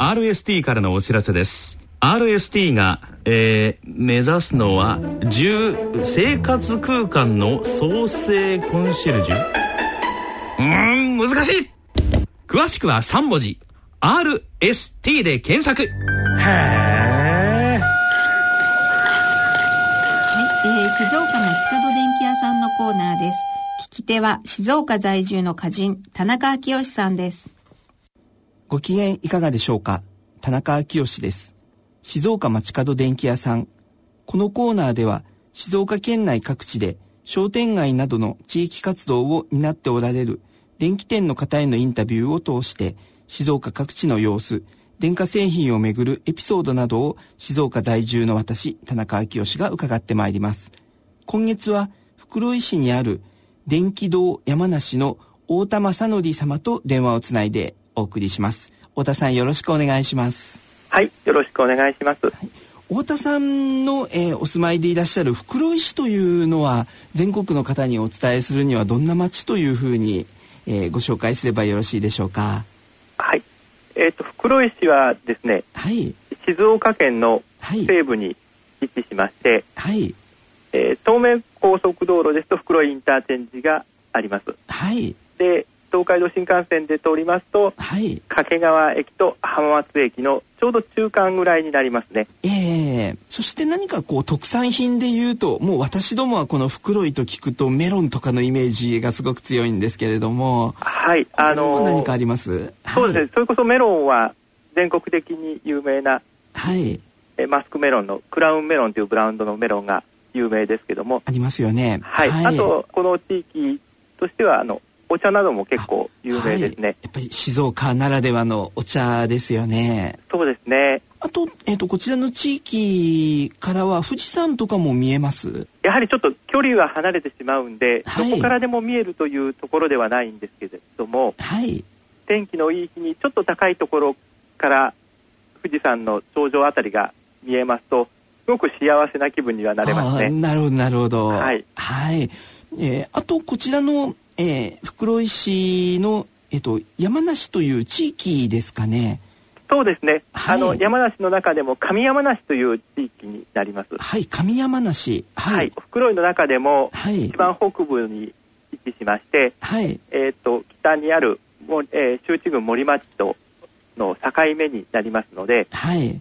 RST からのお知らせです。RST が、えー、目指すのは10生活空間の創生コンシェルジュ？うーん難しい。詳しくは3文字。RST で検索。へえはい、えー、静岡町角電気屋さんのコーナーです。聞き手は静岡在住の歌人、田中昭義さんです。ご機嫌いかがでしょうか？田中昭義です。静岡町角電気屋さん。このコーナーでは、静岡県内各地で商店街などの地域活動を担っておられる電気店の方へのインタビューを通して、静岡各地の様子、電化製品をめぐるエピソードなどを静岡在住の私、田中昭義が伺ってまいります。今月は袋井市にある電気堂山梨の太田正則様と電話をつないでお送りします。太田さんよろしくお願いします。はい、よろしくお願いします。太田さんの、えーお住まいでいらっしゃる袋井市というのは全国の方にお伝えするにはどんな町というふうに、えーご紹介すればよろしいでしょうか？はい。えっ、と、袋井市はですね、はい。静岡県のはい。西部に位置しまして、はい。えー東名高速道路ですと袋井インターチェンジがあります。はい。で、東海道新幹線で通りますと、はい。掛川駅と浜松駅のちょうど中間ぐらいになりますね。ええそして何かこう特産品で言うと、もう私どもはこの袋井と聞くとメロンとかのイメージがすごく強いんですけれども、はい。あの何かあります？そうですね、それこそメロンは全国的に有名な、はい。えーマスクメロンのクラウンメロンというブランドのメロンが有名ですけども、ありますよね。はい、あとこの地域としてはあのお茶なども結構有名ですね、はいやっぱり静岡ならではのお茶ですよね。そうですねあと、えっ、と、こちらの地域からは富士山とかも見えます？やはりちょっと距離は離れてしまうんで、はいどこからでも見えるというところではないんですけれどもはい。天気のいい日にちょっと高いところから富士山の頂上あたりが見えますとすごく幸せな気分にはなれますねなるほど、なるほど。はい。はい。えーあと、こちらの、えー袋井市の、えっ、と、山梨という地域ですかね。そうですね、はいあの山梨の中でも上山梨という地域になりますはい、上山梨。は、はいい。袋井の中でもはい。一番北部に位置しまして、はい。えー、と北にある、もえー、周知郡森町との境目になりますのではい。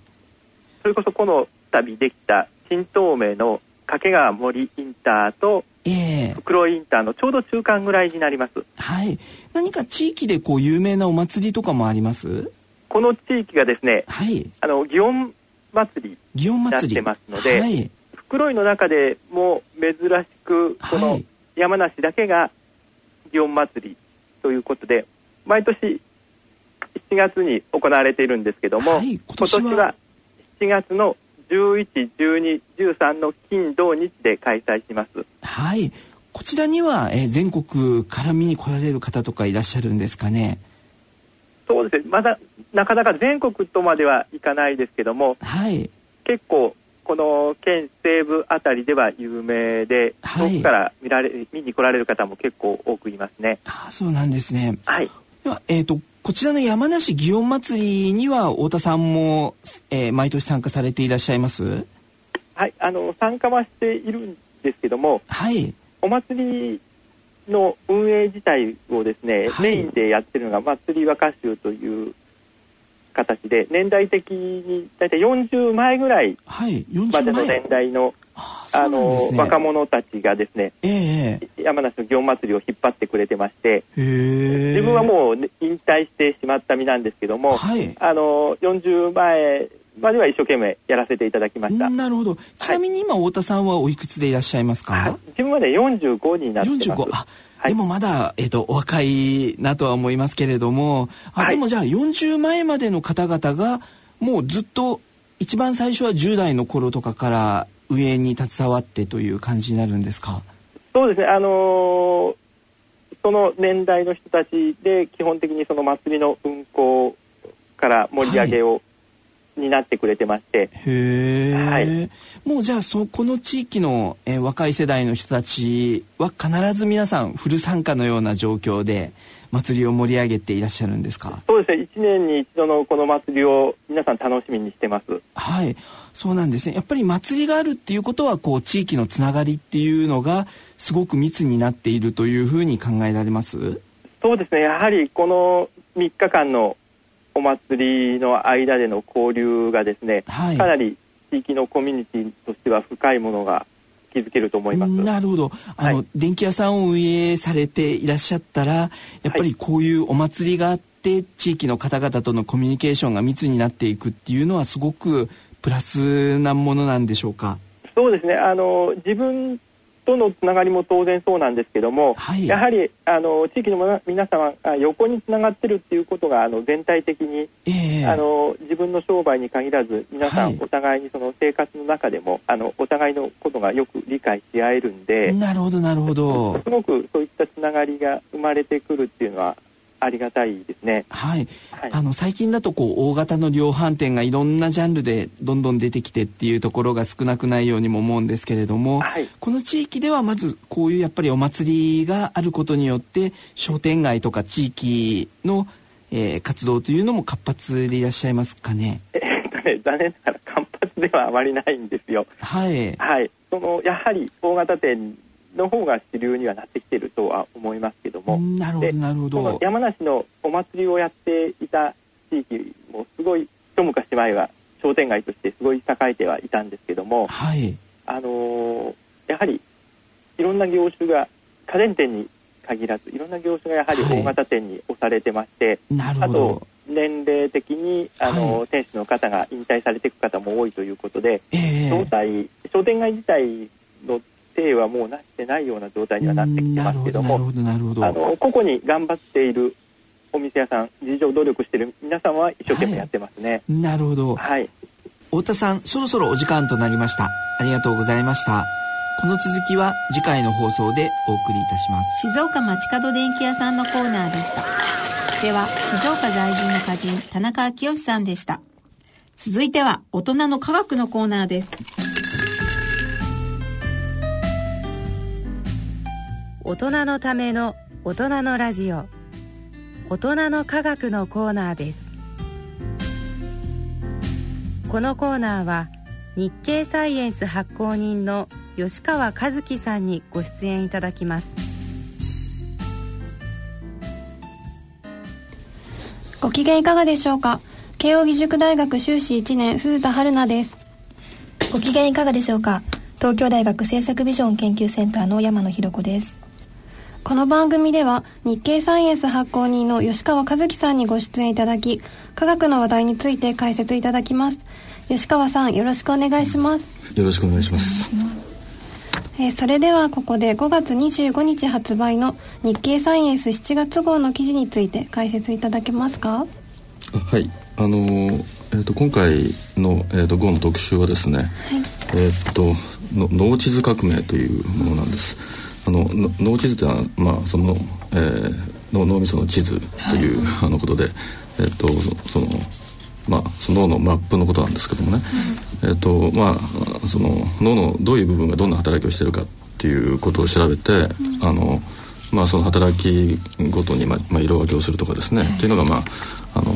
それこそこの度できた新東名の掛川森インターとええ袋井インターのちょうど中間ぐらいになりますはい。何か地域でこう有名なお祭りとかもあります？この地域がですねはい。あの祇園祭り祇園祭り。やってますのではい。袋井の中でも珍しくこのはい。山梨だけが祇園祭りということで毎年7月に行われているんですけども、はい今今年は年は7月の11、12、13の金土日で開催します。はい。こちらには、えー全国から見に来られる方とかいらっしゃるんですかね？そうですね、まだなかなか全国とまではいかないですけども、はい。結構この県西部あたりでは有名で、はい遠くから見られ見に来られる方も結構多くいますね。ああ、そうなんですね。はい。では、えっ、と、こちらの山梨祇園祭りには、太田さんも、えー毎年参加されていらっしゃいます？はい、あの参加はしているんですけども、はい。お祭りの運営自体をですね、はいメインでやってるのが祭り和歌集という形で、年代的に大体40前ぐらいはい。まで40の前年。代のああ、あそうなんですね。の若者たちがですね、ええ山梨の祇園祭りを引っ張ってくれてまして、へえ。自分はもうね引退してしまった身なんですけども、はい。あの40前までは一生懸命やらせていただきました。なるほど。ちなみに今、太田さんはおいくつでいらっしゃいますか、はい自分はね45になってます。45あ、はいでもまだ、えっとお若いなとは思いますけれどもあ、はいでもじゃあ40前までの方々がもうずっと一番最初は10代の頃とかから運営に携わってという感じになるんですか？そうですね、あのーその年代の人たちで基本的にその祭りの運行から盛り上げを、になってくれてまして、へえ、はい。もうじゃあそこの地域の、えー若い世代の人たちは必ず皆さんフル参加のような状況で祭りを盛り上げていらっしゃるんですか？そうですね。1年に一度のこの祭りを皆さん楽しみにしてます。はい。そうなんですね。やっぱり祭りがあるっていうことはこう地域のつながりっていうのがすごく密になっているというふうに考えられます？そうですね。やはりこの3日間のお祭りの間での交流がですね、はい、かなり地域のコミュニティとしては深いものが築けると思います。なるほど。あの、はい、電気屋さんを運営されていらっしゃったら、やっぱりこういうお祭りがあって、地域の方々とのコミュニケーションが密になっていくっていうのはすごくプラスなものなんでしょうか？そうですね。あの自分とのつながりも当然そうなんですけども、はい、やはりあの地域の皆様が横につながってるっていうことがあの全体的に、えー、あの自分の商売に限らず皆さんお互いにその生活の中でも、はい、あのお互いのことがよく理解し合えるんでなるほどなるほど。すごくそういったつながりが生まれてくるっていうのはありがたいですね。はい。はい、あの最近だとこう大型の量販店がいろんなジャンルでどんどん出てきてっていうところが少なくないようにも思うんですけれども、はい、この地域ではまずこういうやっぱりお祭りがあることによって商店街とか地域の、えー、活動というのも活発でいらっしゃいますかね？えー、っとね残念ながら活発ではあまりないんですよ。はい。はい。そのやはり大型店の方が主流にはなってきているとは思いますけども。なるほど山梨のお祭りをやっていた地域もすごい一昔前は商店街としてすごい栄えてはいたんですけども、はい、あのー、やはりいろんな業種が家電店に限らずいろんな業種がやはり大型店に押されてまして、はい、あと年齢的にあの、はい、店主の方が引退されていく方も多いということで、えー、商店街自体の定はもうなってないような状態にはなってきてますけどもあの個々に頑張っているお店屋さん事情努力している皆さんは一生懸命やってますね、はい、なるほど、はい、太田さんそろそろお時間となりました。ありがとうございました。この続きは次回の放送でお送りいたします。静岡町角電気屋さんのコーナーでした。聞き手は静岡在住の歌人田中昭義さんでした。続いては大人の科学のコーナーです大人のための大人のラジオ。大人の科学のコーナーです。このコーナーは日経サイエンス発行人の吉川和樹さんにご出演いただきます。ご機嫌いかがでしょうか？慶應義塾大学修士1年鈴田春奈です。ご機嫌いかがでしょうか？東京大学政策ビジョン研究センターの山野博子です。この番組では日経サイエンス発行人の吉川和樹さんにご出演いただき科学の話題について解説いただきます。吉川さんよろしくお願いします。よろしくお願いします。えー、それではここで5月25日発売の日経サイエンス7月号の記事について解説いただけますか？はい。あのー、えーと、今回の、えーと、号の特集はですね、はい、えっ、ー、と脳地図革命というものなんです、あの脳地図というのは、まあ、その、えー、脳脳みその地図という、はい、あのことで、えー、っとそのまあ、その脳のマップのことなんですけどもね、うん、えっとまあ、その脳のどういう部分がどんな働きをしているかっていうことを調べて、うん、あのまあ、その働きごとに、まあまあ、色分けをするとかですね、っていうのが、まあ、あの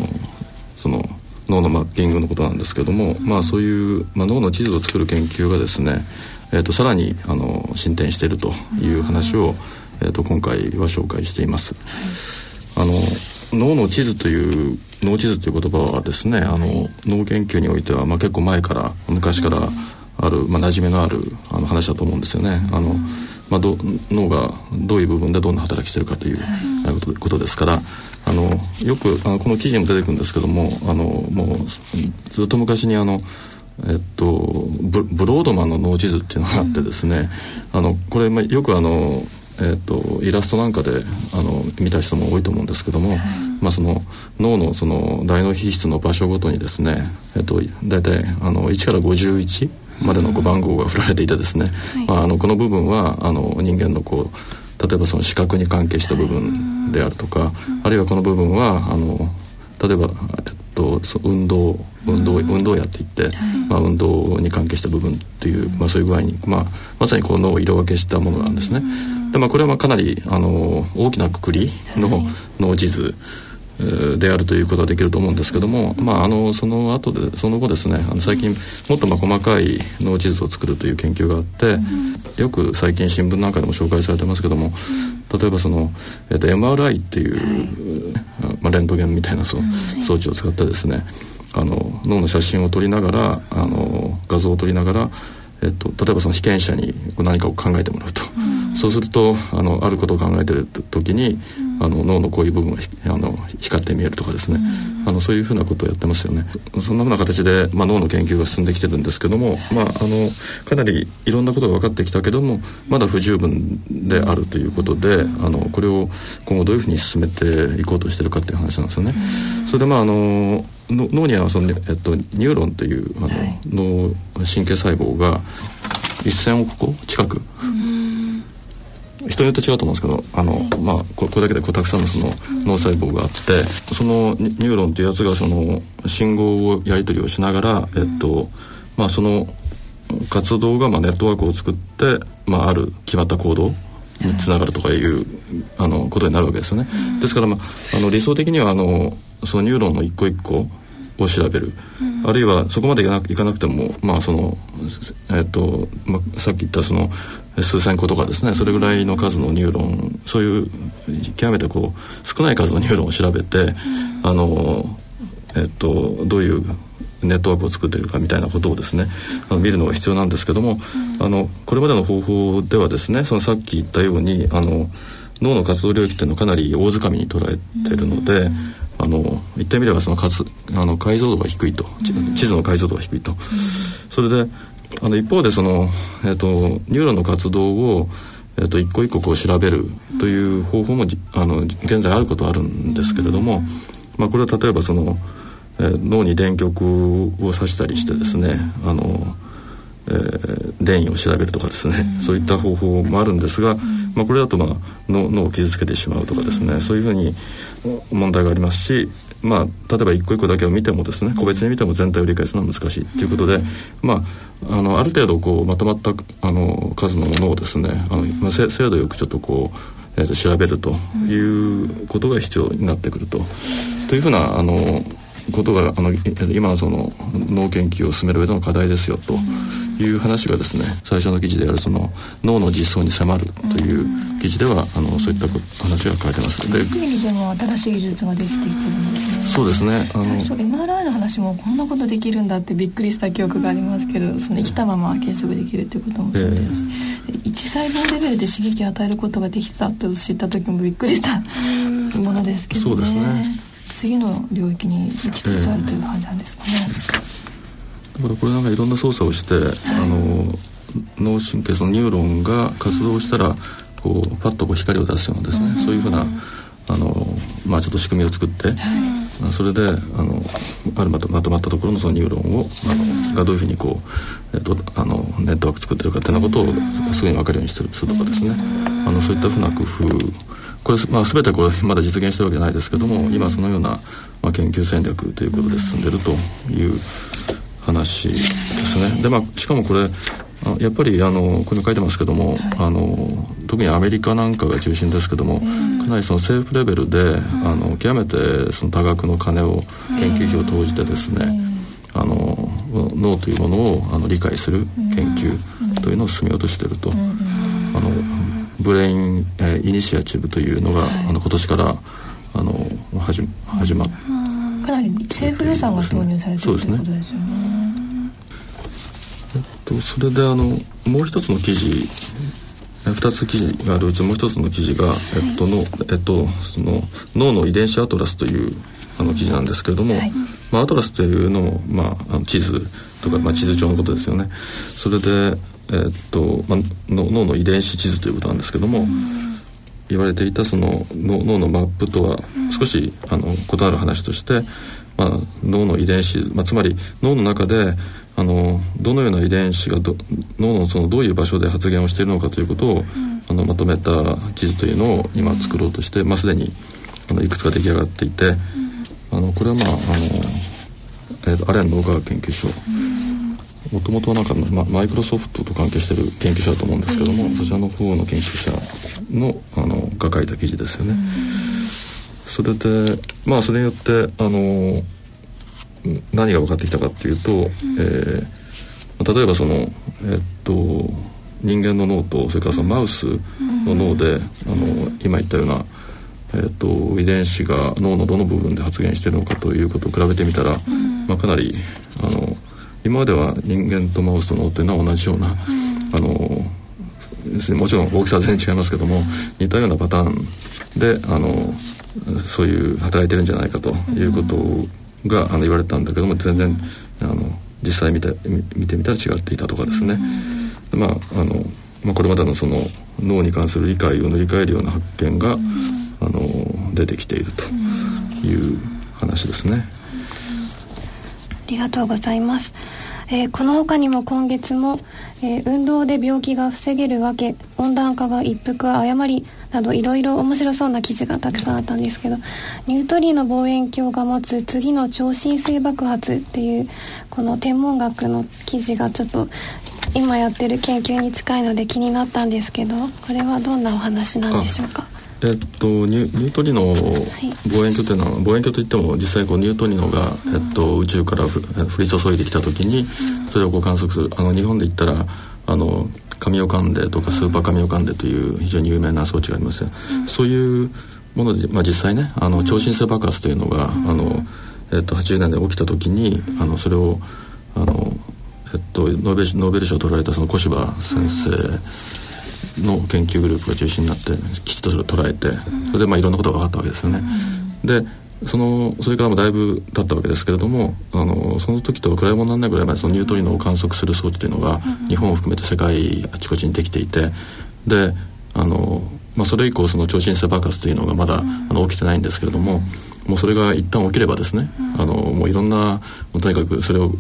その脳のマッピングのことなんですけども、まあ、そういう、まあ、脳の地図を作る研究がですねえーと、さらにあの進展しているという話を、えーと、今回は紹介しています。あの脳の地図という脳地図という言葉はですねあの脳研究においては、まあ、結構前から昔からある、まあ、馴染みのあるあの話だと思うんですよね。あのまあ、ど脳がどういう部分でどんな働きしてるかということことですからあのよくあのこの記事にも出てくるんですけどもあのもうずっと昔にあのえっと、ブブロードマンの脳地図っていうのがあってですね、うん、あのこれ、まあ、よくあの、えっと、イラストなんかであの見た人も多いと思うんですけども、まあ、その脳のその大脳皮質の場所ごとにですね、えっと、大体あの1から51までのこう番号が振られていてですね、まあ、あのこの部分はあの人間のこう例えばその視覚に関係した部分であるとか、あるいはこの部分はあの例えば、と運動運動運動やっていって、まあ、運動に関係した部分っていう、まあ、そういう具合に、まあ、まさにこう脳を色分けしたものなんですね。でまあ、これはまあかなりあの大きなくくりの脳地図、であるということはできると思うんですけども、まあ、あのその後でその後ですねあの最近もっとまあ細かい脳地図を作るという研究があって、うん、よく最近新聞なんかでも紹介されてますけども、うん、例えばその、えー、と MRI っていう、はい、まあ、レントゲンみたいなそ、装置を使ってですねあの脳の写真を撮りながらあの画像を撮りながら、えっと、例えばその被験者に何かを考えてもらうと。そうするとあのあることを考えてる時に、あの脳のこういう部分があの光って見えるとかですね、あのそういうふうなことをやってますよね。そんなふうな形で、まあ、脳の研究が進んできてるんですけども、まあ、あのかなりいろんなことが分かってきたけどもまだ不十分であるということであのこれを今後どういうふうに進めていこうとしてるかっていう話なんですよね。それでまああの脳にはその、えっと、ニューロンというあの、はい、脳神経細胞が1,000億個近く人によって違うと思うんですけどあの、まあ、これだけでこうたくさんのその脳細胞があってそのニューロンっていうやつがその信号をやり取りをしながら、えっとまあ、その活動がまあネットワークを作って、まあ、ある決まった行動につながるとかいうあのことになるわけですよね。ですから、まあ、あの理想的にはあのそのニューロンの一個一個を調べる、うん、あるいはそこまでいかなくてもまあそのえっ、と、まあ、さっき言ったその数千個とかですねそれぐらいの数のニューロンそういう極めてこう少ない数のニューロンを調べて、うん、あのえっ、とどういうネットワークを作っているかみたいなことをですねあの見るのが必要なんですけども、うん、あのこれまでの方法ではですねそのさっき言ったようにあの脳の活動領域っていうのをかなり大掴みに捉えてるので、あの言ってみればその数あの解像度が低いと、地図の解像度が低いと、それであの一方でその、えーと、ニューロンの活動を、えーと、一個一個こう調べるという方法もあの現在あることはあるんですけれども、まあ、これは例えばその、えー、脳に電極を刺したりしてですねあのえー、電位を調べるとかですね、うん、そういった方法もあるんですが、うん、まあ、これだと、まあ、脳脳を傷つけてしまうとかですね、うん、そういうふうに問題がありますし、まあ、例えば一個一個だけを見てもですね個別に見ても全体を理解するのは難しいということで、まあ、あのある程度こうまとまったあの数のものをですねあの、まあ、精度よくちょっとこうえー、と調べるということが必要になってくると。というふうなあのことがあの今のその脳研究を進める上での課題ですよという話がですね最初の記事であるその脳の実相に迫るという記事ではあのそういった話が書いてます。で次にでも新しい技術ができてきてるんですね。そうですねあの最初 MRI の話もこんなことできるんだってびっくりした記憶がありますけどその生きたまま計測できるということもそうです。し、え。ー、一細胞レベルで刺激を与えることができたと知った時もびっくりしたものですけどね。そうですね次の領域に行きつつあるという感じなんですかね、だからこれなんかいろんな操作をして、はい、あの脳神経そのニューロンが活動したら、こうパッとこう光を出すようなですね、うん、そういうふうなあのまあちょっと仕組みを作って、はい、それであのあるまとまとまったところのそのニューロンをあのがどういうふうにこう、えっと、あのネットワーク作ってるかっていうようなことをすぐに分かるようにしてるするとかですね。あのそういったふうな工夫これ、まあ、全てこれまだ実現してるわけじゃないですけども今そのような、まあ、研究戦略ということで進んでるという話ですね。でまあ、しかもこれやっぱりあのここに書いてますけども、はい、あの特にアメリカなんかが中心ですけども、かなりその政府レベルで、あの極めてその多額の金を研究費を投じてですね、あの脳というものをあの理解する研究というのを進めようとしていると。ブレイン、えー、イニシアチブというのが、はい、あの今年からあの始始まっかなり政府予算が投入されてる、ね、ということですよね。えっと、それであのもう一つの記事二つ記事があるうちもう一つの記事が、えっとのえっと、その脳の遺伝子アトラスというあの記事なんですけれども、はい、まあ、アトラスというのも、まあ、あの地図とか、まあ、地図帳のことですよね。それでえー、っとまあ、脳の遺伝子地図ということなんですけども、うん、言われていたその脳のマップとは少し、あの異なる話として、まあ、脳の遺伝子、まあ、つまり脳の中であのどのような遺伝子がど脳のそのどういう場所で発現をしているのかということを、うん、あのまとめた記事というのを今作ろうとして、まあ、すでにあのいくつか出来上がっていて、うん、あのこれはまああの、えーと、アレン脳科学研究所もともとはなんか、ま、マイクロソフトと関係してる研究者だと思うんですけども、そちらの方の研究者のあのが書いた記事ですよね。それでまあそれによってあの何が分かってきたかっていうと、えー、例えばそのえっと人間の脳とそれからそのマウスの脳で、あの今言ったような、えーと、遺伝子が脳のどの部分で発現しているのかということを比べてみたら、まあ、かなりあの今までは人間とマウスと脳っていうのは同じような、あのもちろん大きさは全然違いますけども似たようなパターンであのそういう働いてるんじゃないかということがあの言われたんだけども全然あの実際見て見てみたら違っていたとかですね。まああのまあ、これまでのその脳に関する理解を塗り替えるような発見が、あの出てきているという話ですね。ありがとうございます。えー、この他にも今月も、えー、運動で病気が防げるわけ温暖化が一服誤りなどいろいろ面白そうな記事がたくさんあったんですけどニュートリノ望遠鏡が持つ次の超新星爆発っていうこの天文学の記事がちょっと今やってる研究に近いので気になったんですけどこれはどんなお話なんでしょうか？えっと、ニュニュートリノ望遠鏡というのは、望遠鏡といっても実際こうニュートリノが、えっと、宇宙から降り注いできた時にそれをこう観測する。あの日本で言ったらあの神オカンデとかスーパー神オカンデという非常に有名な装置があります、そういうもので、まあ、実際ねあの超新星爆発というのが、あのえっと、80年代起きた時にあのそれをあのえっと、ノーベルノーベル賞を取られたその小柴先生の研究グループが中心になってきちっとそれを捉えてそれでまあいろんなことが分かったわけですよね。でそのそれからもだいぶ経ったわけですけれどもあのその時と比べ物にならないぐらい前そのニュートリノを観測する装置というのが日本を含めて世界あちこちにできていてであの、まあ、それ以降その超新星爆発というのがまだ、あの起きてないんですけれども。もうそれが一旦起きればですね、うん、あのもういろんなとにかくそれを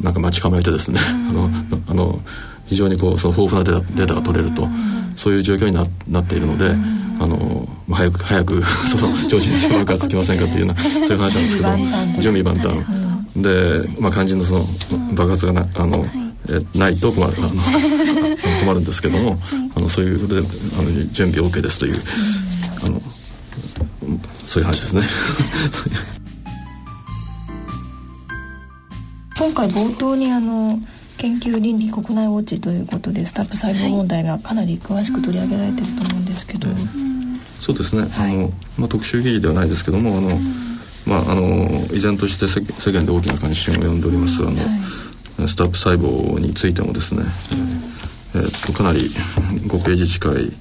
なんか待ち構えてですね、うん、あのあの非常にこうその豊富なデータデータが取れると、うん、そういう状況にななっているので、あの早く早く その超新星爆発きませんかというような そういう話なんですけど準備万端で、まあ、肝心のその爆発がなあの、えないと困るあの 困るんですけども、あのそういうことであの準備 OK ですという。あのそういう話ですね。今回冒頭にあの研究倫理国内ウォッチということでスタップ細胞問題がかなり詳しく取り上げられてると思うんですけど、そうですね、はい、あのまあ、特集記事ではないですけどもあの、まあ、あの依然として世間で大きな関心を呼んでおりますあの、はい、スタップ細胞についてもですね、えー、っとかなり5ページ近い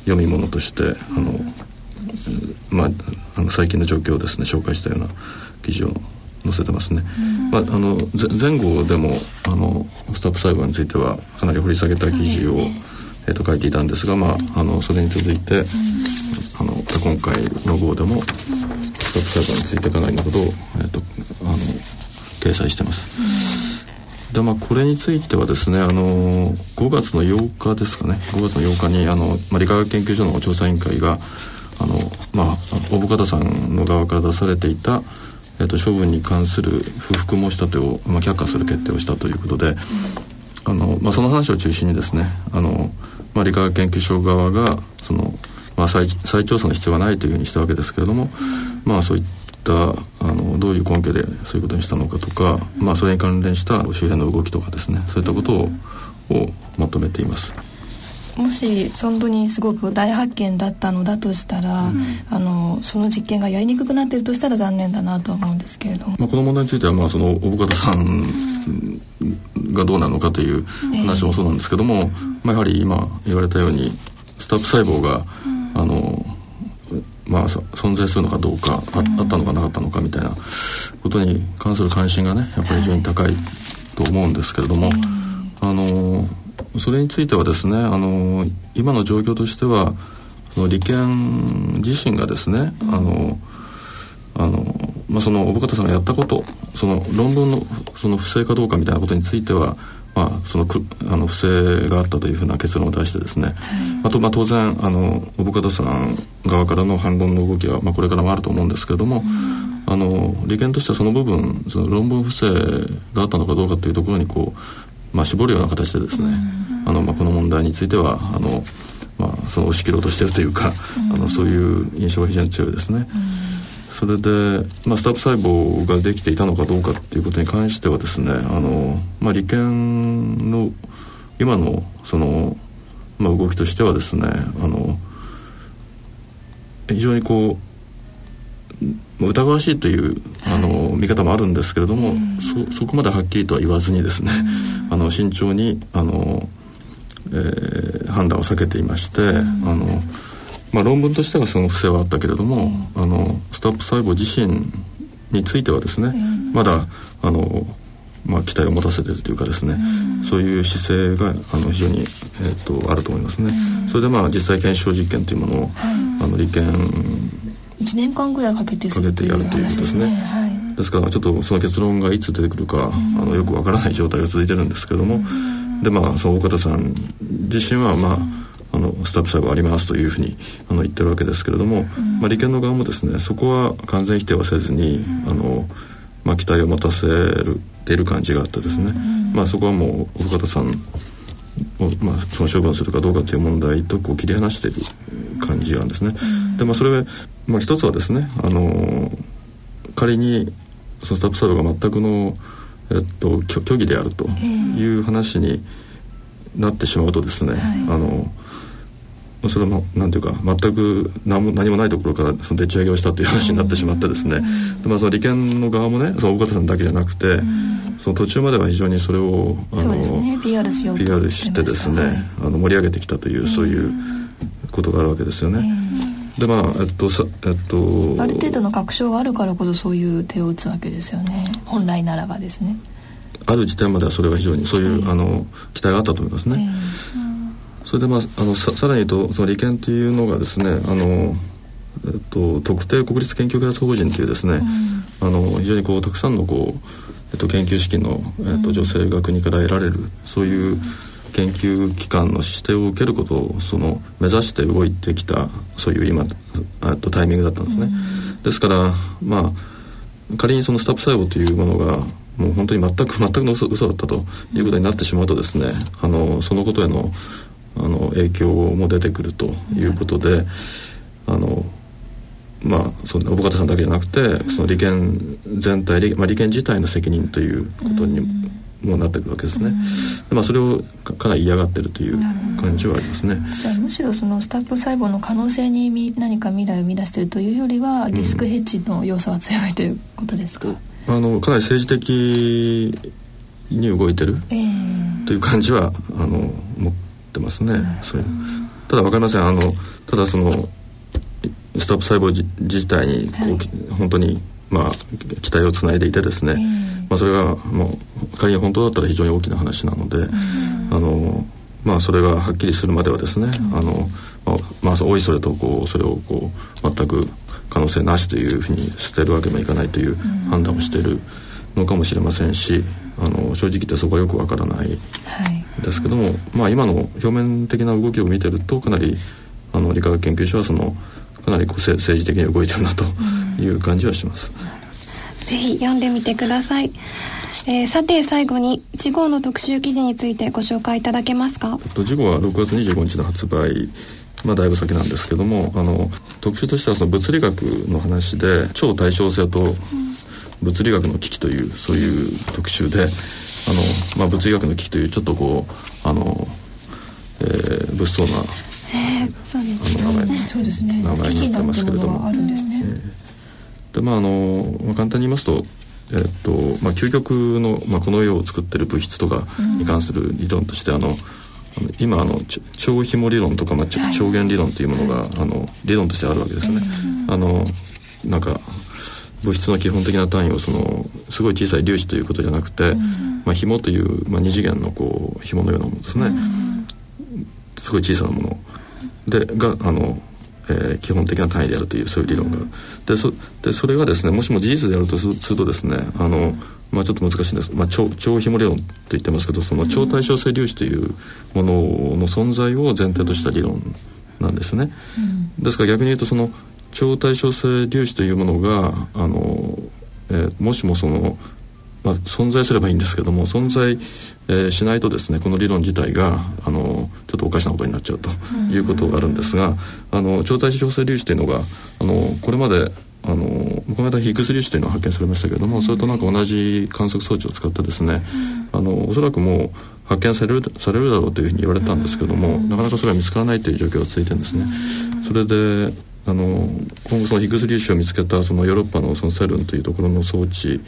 読み物としてあのまあ、あの最近の状況をですね紹介したような記事を載せてますね、まあ、あの前後でもあのスタップ細胞についてはかなり掘り下げた記事を、ね、えー、と書いていたんですが、まあ、あのそれに続いて、あの今回の号でもスタップ細胞についてかなりのことを、えー、とあの掲載してます。でまあ、これについてはですねあの5月の8日ですかね。5月の8日にあの、まあ、理化学研究所の調査委員会があのまあ小深田さんの側から出されていた、えー、と処分に関する不服申し立てを、まあ、却下する決定をしたということで、あのまあ、その話を中心にですねあの、まあ、理化学研究所側がその、まあ再、再調査の必要はないというふうにしたわけですけれども、まあそういったあのどういう根拠でそういうことにしたのかとか、まあ、それに関連した周辺の動きとかですねそういったことををまとめています。もし本当にすごく大発見だったのだとしたら、うん、あのその実験がやりにくくなっているとしたら残念だなと思うんですけれども、まあ、この問題については、まあ、その大方さんがどうなのかという話もそうなんですけども、えー、まあ、やはり今言われたようにスタップ細胞が、うん、あのまあ、存在するのかどうかあ,、あったのかなかったのかみたいなことに関する関心がねやっぱり非常に高いと思うんですけれども、はい、あのそれについてはですねあの今の状況としては利権自身がですね、うん、あのあのまあ、その小深田さんがやったことその論文のその不正かどうかみたいなことについては、まあ、そのくあの不正があったというふうな結論を出してですね、はい、あと、まあ、当然あの小深田さん側からの反論の動きは、まあ、これからもあると思うんですけれども、うん。あの利権としてはその部分その論文不正があったのかどうかというところにこう、まあ、絞るような形でですね、あのまあ、この問題についてはあの、まあ、その押し切ろうとしているというか、あのそういう印象が非常に強いですね。それで、まあ、スタープ細胞ができていたのかどうかっていうことに関してはですねあの、まあ、利権の今のその、まあ、動きとしてはですねあの非常にこう疑わしいというあの見方もあるんですけれども、そそこまではっきりとは言わずにですね、あの慎重にあの、えー、判断を避けていまして、あのまあ、論文としてはその不正はあったけれども、あのスタップ細胞自身についてはですね、まだあのまあ、期待を持たせているというかですね、うん、そういう姿勢があの非常に、えーと、あると思いますね、うん、それでまあ実際検証実験というものを、あの利権1年間ぐらいかけてかけてやるということですね、はい、ですからちょっとその結論がいつ出てくるか、あのよくわからない状態が続いてるんですけども、でまあその大方さん自身はまあ、あのスタッフ細胞ありますというふうにあの言ってるわけですけれども、まあ、利権の側もですねそこは完全否定はせずに、あのまあ、期待を持たせるている感じがあってですね、まあ、そこはもう小方さんを、まあ、その処分するかどうかという問題とこう切り離している感じなんですね。でまあそれは、まあ、一つはですねあの仮にそのスタッフサードが全くの、えっと、虚偽であるという話になってしまうとですね、あのそれもなんていうか全く何も何もないところからそのでっち上げをしたという話になってしまってですね、でまあ、その利権の側もねその大方さんだけじゃなくて、その途中までは非常にそれをあの、ね、PR, PR してですね、はい、あの盛り上げてきたという、そういうことがあるわけですよね。でまあえっとさえっとある程度の確証があるからこそそういう手を打つわけですよね。本来ならばですね。ある時点まではそれは非常にそういう、あの期待があったと思いますね、それでまああのささらに言うとその利権というのがですねあの、えっと、特定国立研究開発法人というですね、うん、あの非常にこうたくさんのこう、えっと、研究資金の、えっと、女性が国から得られるそういう研究機関の指定を受けることをその目指して動いてきたそういう今っとタイミングだったんですね。うん、ですからまあ仮にそのスタップ細胞というものがもう本当に全く全くの嘘嘘だったということになってしまうとですねあのそのことへのあの影響も出てくるということで、あのまあその小方さんだけじゃなくてその利権全体、まあ、利権自体の責任ということにもなってくるわけですね、まあ、それをかなり嫌がってるという感じはありますね。じゃあむしろそのスタップ細胞の可能性に何か未来を生み出しているというよりはリスクヘッジの要素は強いということですか、うん、あのかなり政治的に動いてるという感じはあのもってますね、そうただ分かりません。あのただそのスタップ細胞自体にこう、はい、本当にまあ期待をつないでいてですね、まあ、それがもう仮に本当だったら非常に大きな話なので、あのまあそれがはっきりするまではですね、あのまあ、まあ、おいそれとこうそれをこう全く可能性なしというふうに捨てるわけにもいかないという判断をしているのかもしれませんしあの正直言ってそこはよくわからないですけども、はい、まあ今の表面的な動きを見てるとかなりあの理化学研究所はそのかなりこう政治的に動いてるなという感じはします。ぜひ読んでみてください。えー、さて最後に次号の特集記事についてご紹介いただけますか？次号は6月25日の発売。まあ、だいぶ先なんですけどもあの特集としてはその物理学の話で超対称性と物理学の危機というそういう特集であの、まあ、物理学の危機というちょっとこうあの、えー、物騒なえー、そうですね。名前、ね。名前になってますけれども。あるんでまああの、まあ、簡単に言いますと、えっとまあ、究極の、まあ、この世を作ってる物質とかに関する理論として、うん、あの今あの超紐理論とか、まあ、超弦理論というものが、はい、あの理論としてあるわけですね。うん、あのなんか物質の基本的な単位をそのすごい小さい粒子ということじゃなくて、うん、まあ、紐という、まあ、二次元のこう紐のようなものですね、すごい小さなもの。でがあの、えー、基本的な単位であるというそういう理論が。でそでそれがですねもしも事実であるとするとですねあの、まあ、ちょっと難しいんです、まあ、超超紐理論と言ってますけどその超対称性粒子というものの存在を前提とした理論なんですね、ですから逆に言うとその超対称性粒子というものがあの、えー、もしもその、まあ、存在すればいいんですけども存在、えー、しないとですねこの理論自体があのちょっとおかしなことになっちゃうということがあるんですが、あの超対称性粒子というのがあのこれまであのこの間ヒッグス粒子というのが発見されましたけれども、それとなんか同じ観測装置を使ってですね、あのおそらくもう発見されるされるだろうというふうに言われたんですけども、なかなかそれは見つからないという状況が続いてるんですね。それであの今後そのヒグス粒子を見つけたそのヨーロッパのそのセルンというところの装置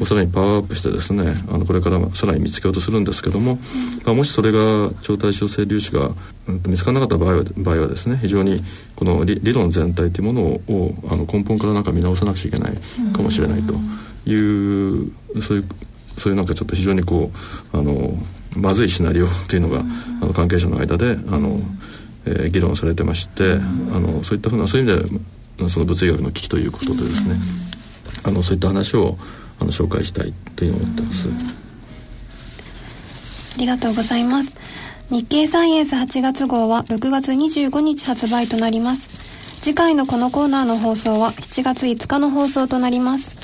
をさらにパワーアップしてですねあのこれからさらに見つけようとするんですけども、まあ、もしそれが超対称性粒子が、うん、見つからなかった場合は場合はですね非常にこの理理論全体というものをあの根本からなんか見直さなくちゃいけないかもしれないと。いうそういうそういうなんかちょっと非常にこうあのまずいシナリオというのが、あの関係者の間であの、えー、議論されてまして、あのそういったふうなそういう意味でその物理学の危機ということでですね、あのそういった話をあの紹介したいという思ってます。ありがとうございます。日経サイエンス8月号は6月25日発売となります。次回のこのコーナーの放送は7月5日の放送となります。